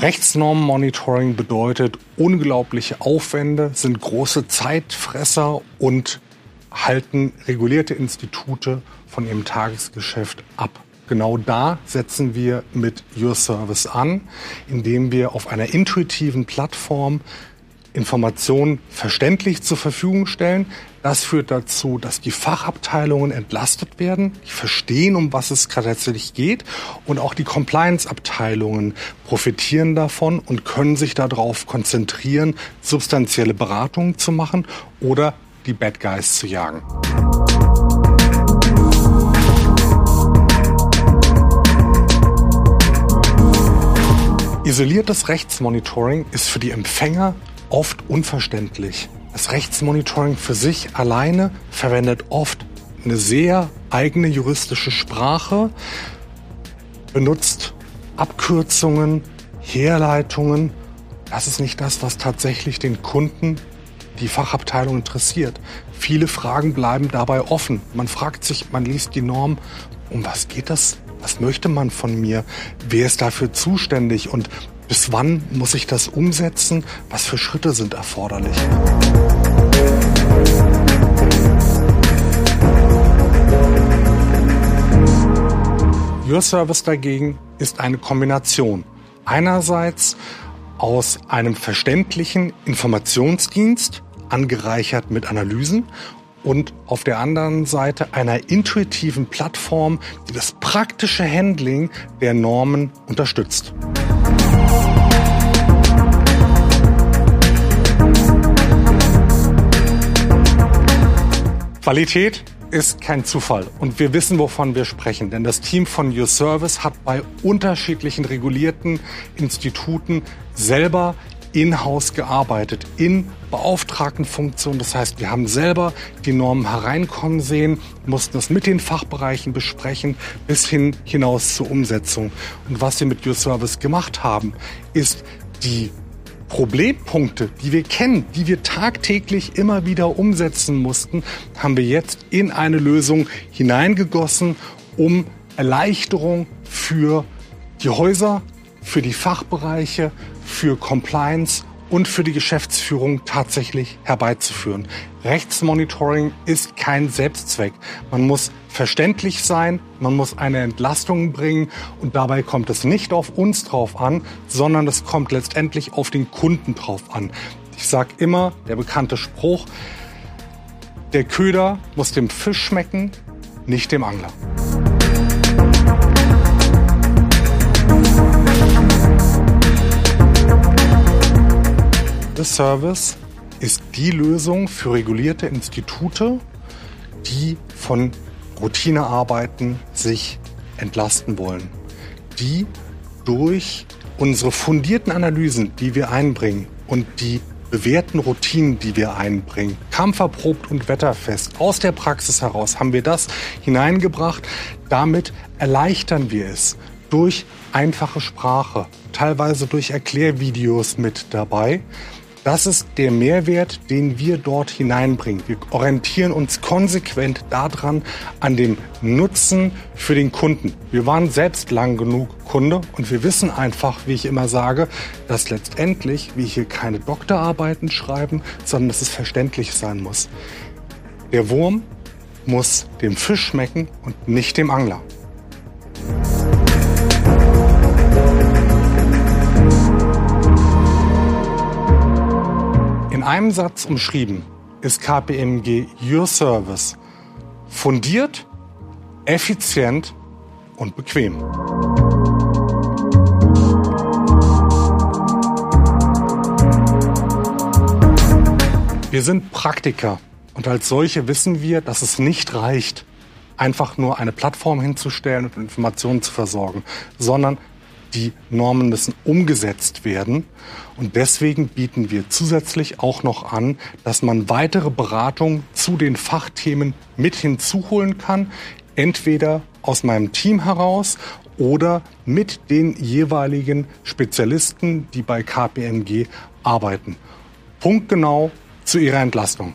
Rechtsnormenmonitoring bedeutet unglaubliche Aufwände, sind große Zeitfresser und halten regulierte Institute von ihrem Tagesgeschäft ab. Genau da setzen wir mit Your Service an, indem wir auf einer intuitiven Plattform Informationen verständlich zur Verfügung stellen. Das führt dazu, dass die Fachabteilungen entlastet werden, die verstehen, um was es tatsächlich geht und auch die Compliance-Abteilungen profitieren davon und können sich darauf konzentrieren, substanzielle Beratungen zu machen oder die Bad Guys zu jagen. Isoliertes Rechtsmonitoring ist für die Empfänger oft unverständlich. Das Rechtsmonitoring für sich alleine verwendet oft eine sehr eigene juristische Sprache, benutzt Abkürzungen, Herleitungen. Das ist nicht das, was tatsächlich den Kunden, die Fachabteilung interessiert. Viele Fragen bleiben dabei offen. Man fragt sich, man liest die Norm, um was geht das was möchte man von mir? Wer ist dafür zuständig? Und bis wann muss ich das umsetzen? Was für Schritte sind erforderlich? Your Service dagegen ist eine Kombination. Einerseits aus einem verständlichen Informationsdienst, angereichert mit Analysen und auf der anderen Seite einer intuitiven Plattform, die das praktische Handling der Normen unterstützt. Qualität ist kein Zufall und wir wissen, wovon wir sprechen, denn das Team von Your Service hat bei unterschiedlichen regulierten Instituten selber in-house gearbeitet, in Beauftragtenfunktion. Das heißt, wir haben selber die Normen hereinkommen sehen, mussten es mit den Fachbereichen besprechen, bis hin hinaus zur Umsetzung. Und was wir mit Your Service gemacht haben, ist die Problempunkte, die wir kennen, die wir tagtäglich immer wieder umsetzen mussten, haben wir jetzt in eine Lösung hineingegossen, um Erleichterung für die Häuser, für die Fachbereiche, für Compliance und für die Geschäftsführung tatsächlich herbeizuführen. Rechtsmonitoring ist kein Selbstzweck. Man muss verständlich sein, man muss eine Entlastung bringen und dabei kommt es nicht auf uns drauf an, sondern es kommt letztendlich auf den Kunden drauf an. Ich sage immer, der bekannte Spruch, der Köder muss dem Fisch schmecken, nicht dem Angler. Service ist die Lösung für regulierte Institute, die von Routinearbeiten sich entlasten wollen, die durch unsere fundierten Analysen, die wir einbringen und die bewährten Routinen, die wir einbringen, kampferprobt und wetterfest, aus der Praxis heraus haben wir das hineingebracht. Damit erleichtern wir es durch einfache Sprache, teilweise durch Erklärvideos mit dabei, das ist der Mehrwert, den wir dort hineinbringen. Wir orientieren uns konsequent daran an dem Nutzen für den Kunden. Wir waren selbst lang genug Kunde und wir wissen einfach, wie ich immer sage, dass letztendlich wir hier keine Doktorarbeiten schreiben, sondern dass es verständlich sein muss. Der Wurm muss dem Fisch schmecken und nicht dem Angler. In einem Satz umschrieben ist KPMG Your Service fundiert, effizient und bequem. Wir sind Praktiker und als solche wissen wir, dass es nicht reicht, einfach nur eine Plattform hinzustellen und Informationen zu versorgen, sondern die Normen müssen umgesetzt werden. Und deswegen bieten wir zusätzlich auch noch an, dass man weitere Beratung zu den Fachthemen mit hinzuholen kann. Entweder aus meinem Team heraus oder mit den jeweiligen Spezialisten, die bei KPMG arbeiten. Punktgenau zu Ihrer Entlastung.